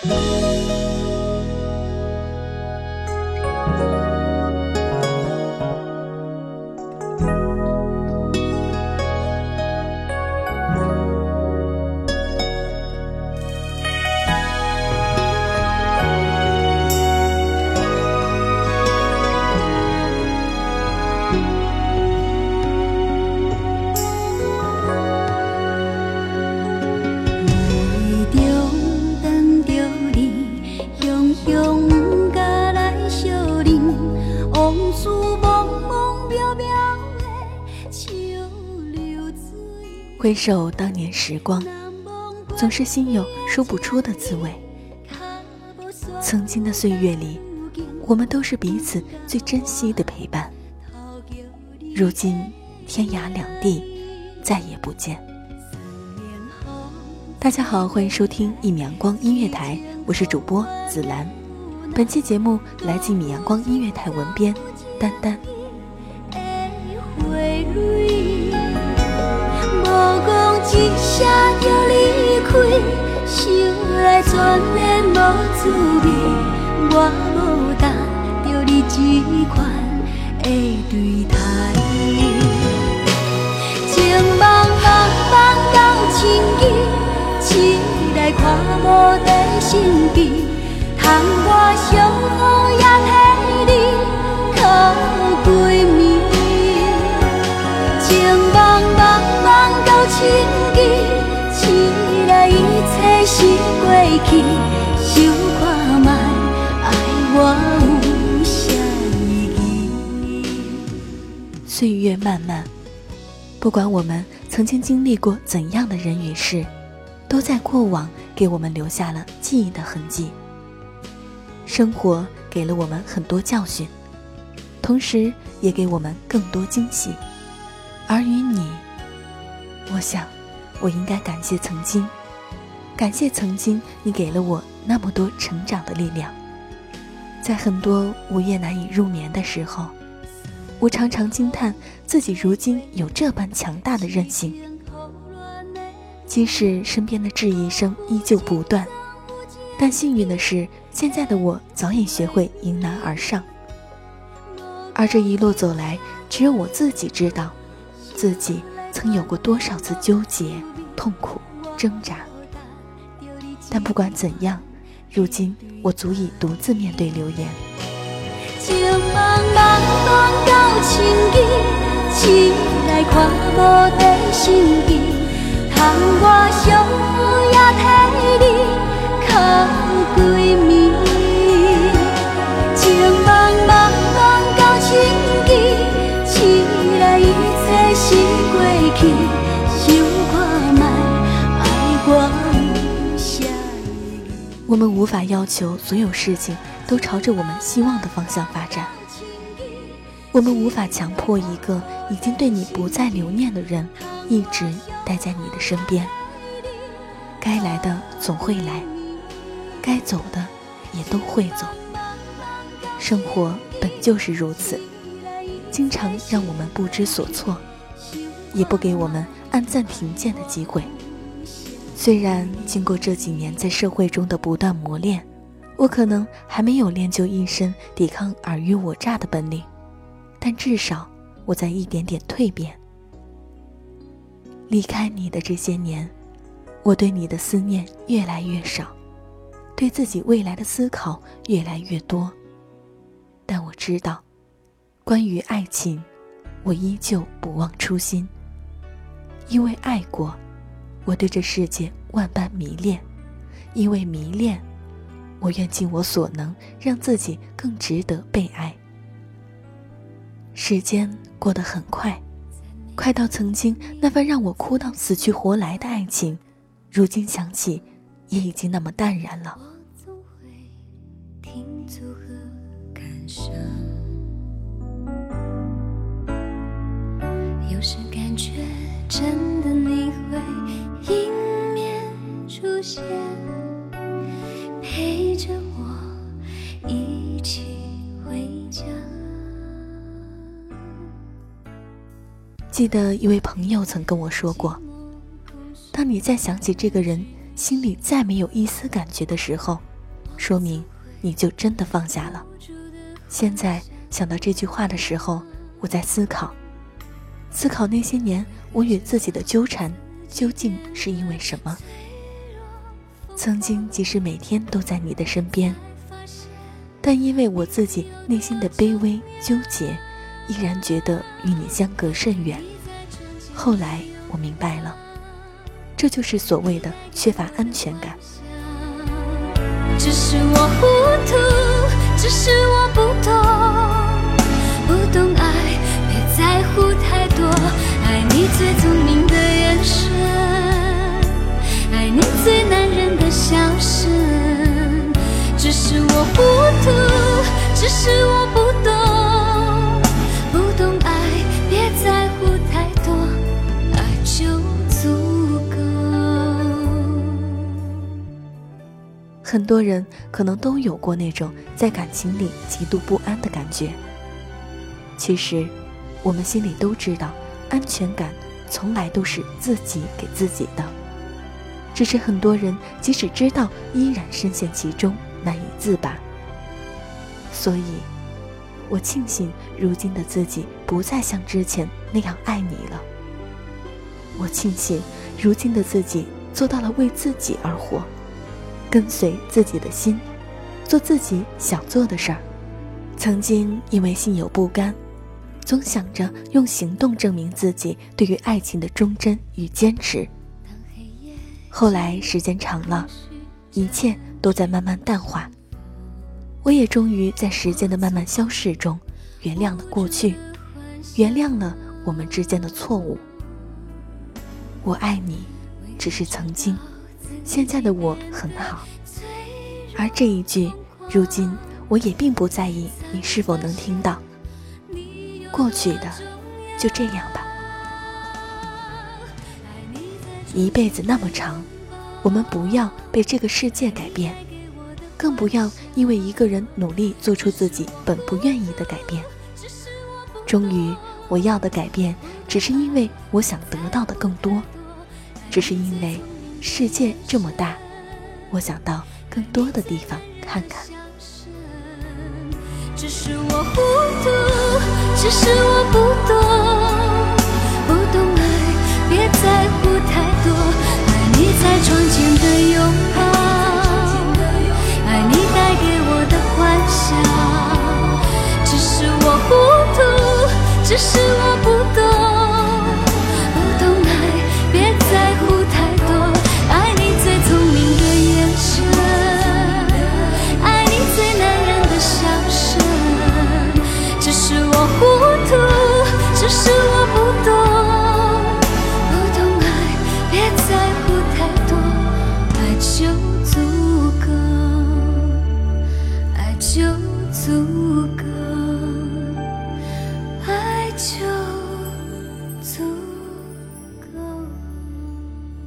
Thank you. 回首当年时光，总是心有说不出的滋味。曾经的岁月里，我们都是彼此最珍惜的陪伴。如今天涯两地，再也不见。大家好，欢迎收听一米阳光音乐台，我是主播紫兰。本期节目来自一米阳光音乐台文编丹丹。一声就离开，想来全然无滋味。我无答着你这款的对待，情茫茫茫到千机，醒来看无在心机，窗外小雨也岁月漫漫，不管我们曾经经历过怎样的人与事，都在过往给我们留下了记忆的痕迹。生活给了我们很多教训，同时也给我们更多惊喜。而与你，我想，我应该感谢曾经，感谢曾经你给了我那么多成长的力量。在很多午夜难以入眠的时候。我常常惊叹自己如今有这般强大的韧性，即使身边的质疑声依旧不断，但幸运的是，现在的我早已学会迎难而上。而这一路走来，只有我自己知道，自己曾有过多少次纠结、痛苦、挣扎。但不管怎样，如今我足以独自面对流言。情茫茫茫到千机，醒来看无在心机，窗外小雨也替你靠归暝。我们无法要求所有事情。都朝着我们希望的方向发展。我们无法强迫一个已经对你不再留念的人一直待在你的身边。该来的总会来，该走的也都会走。生活本就是如此，经常让我们不知所措，也不给我们按暂停键的机会。虽然经过这几年在社会中的不断磨练。我可能还没有练就一身抵抗尔虞我诈的本领，但至少我在一点点蜕变。离开你的这些年，我对你的思念越来越少，对自己未来的思考越来越多。但我知道，关于爱情，我依旧不忘初心。因为爱过，我对这世界万般迷恋；因为迷恋，我愿尽我所能，让自己更值得被爱。时间过得很快，快到曾经那份让我哭到死去活来的爱情，如今想起，也已经那么淡然了。有时感觉真现，陪着我一起回家。记得一位朋友曾跟我说过，当你再想起这个人，心里再没有一丝感觉的时候，说明你就真的放下了。现在想到这句话的时候，我在思考。思考那些年我与自己的纠缠究竟是因为什么？曾经即使每天都在你的身边，但因为我自己内心的卑微纠结，依然觉得与你相隔甚远。后来我明白了，这就是所谓的缺乏安全感。只是我糊涂，只是我不懂，不懂爱，别在乎太多。爱你最聪明的眼神，很多人可能都有过那种在感情里极度不安的感觉。其实。我们心里都知道，安全感从来都是自己给自己的，只是很多人即使知道，依然深陷其中，难以自拔。所以，我庆幸如今的自己不再像之前那样爱你了。我庆幸如今的自己做到了为自己而活，跟随自己的心，做自己想做的事儿。曾经因为心有不甘。总想着用行动证明自己对于爱情的忠贞与坚持。后来时间长了，一切都在慢慢淡化。我也终于在时间的慢慢消逝中，原谅了过去，原谅了我们之间的错误。我爱你，只是曾经，现在的我很好。而这一句，如今我也并不在意你是否能听到。过去的，就这样吧。一辈子那么长，我们不要被这个世界改变，更不要因为一个人努力做出自己本不愿意的改变。终于，我要的改变，只是因为我想得到的更多，只是因为世界这么大，我想到更多的地方看看。只是我糊涂，只是我不懂，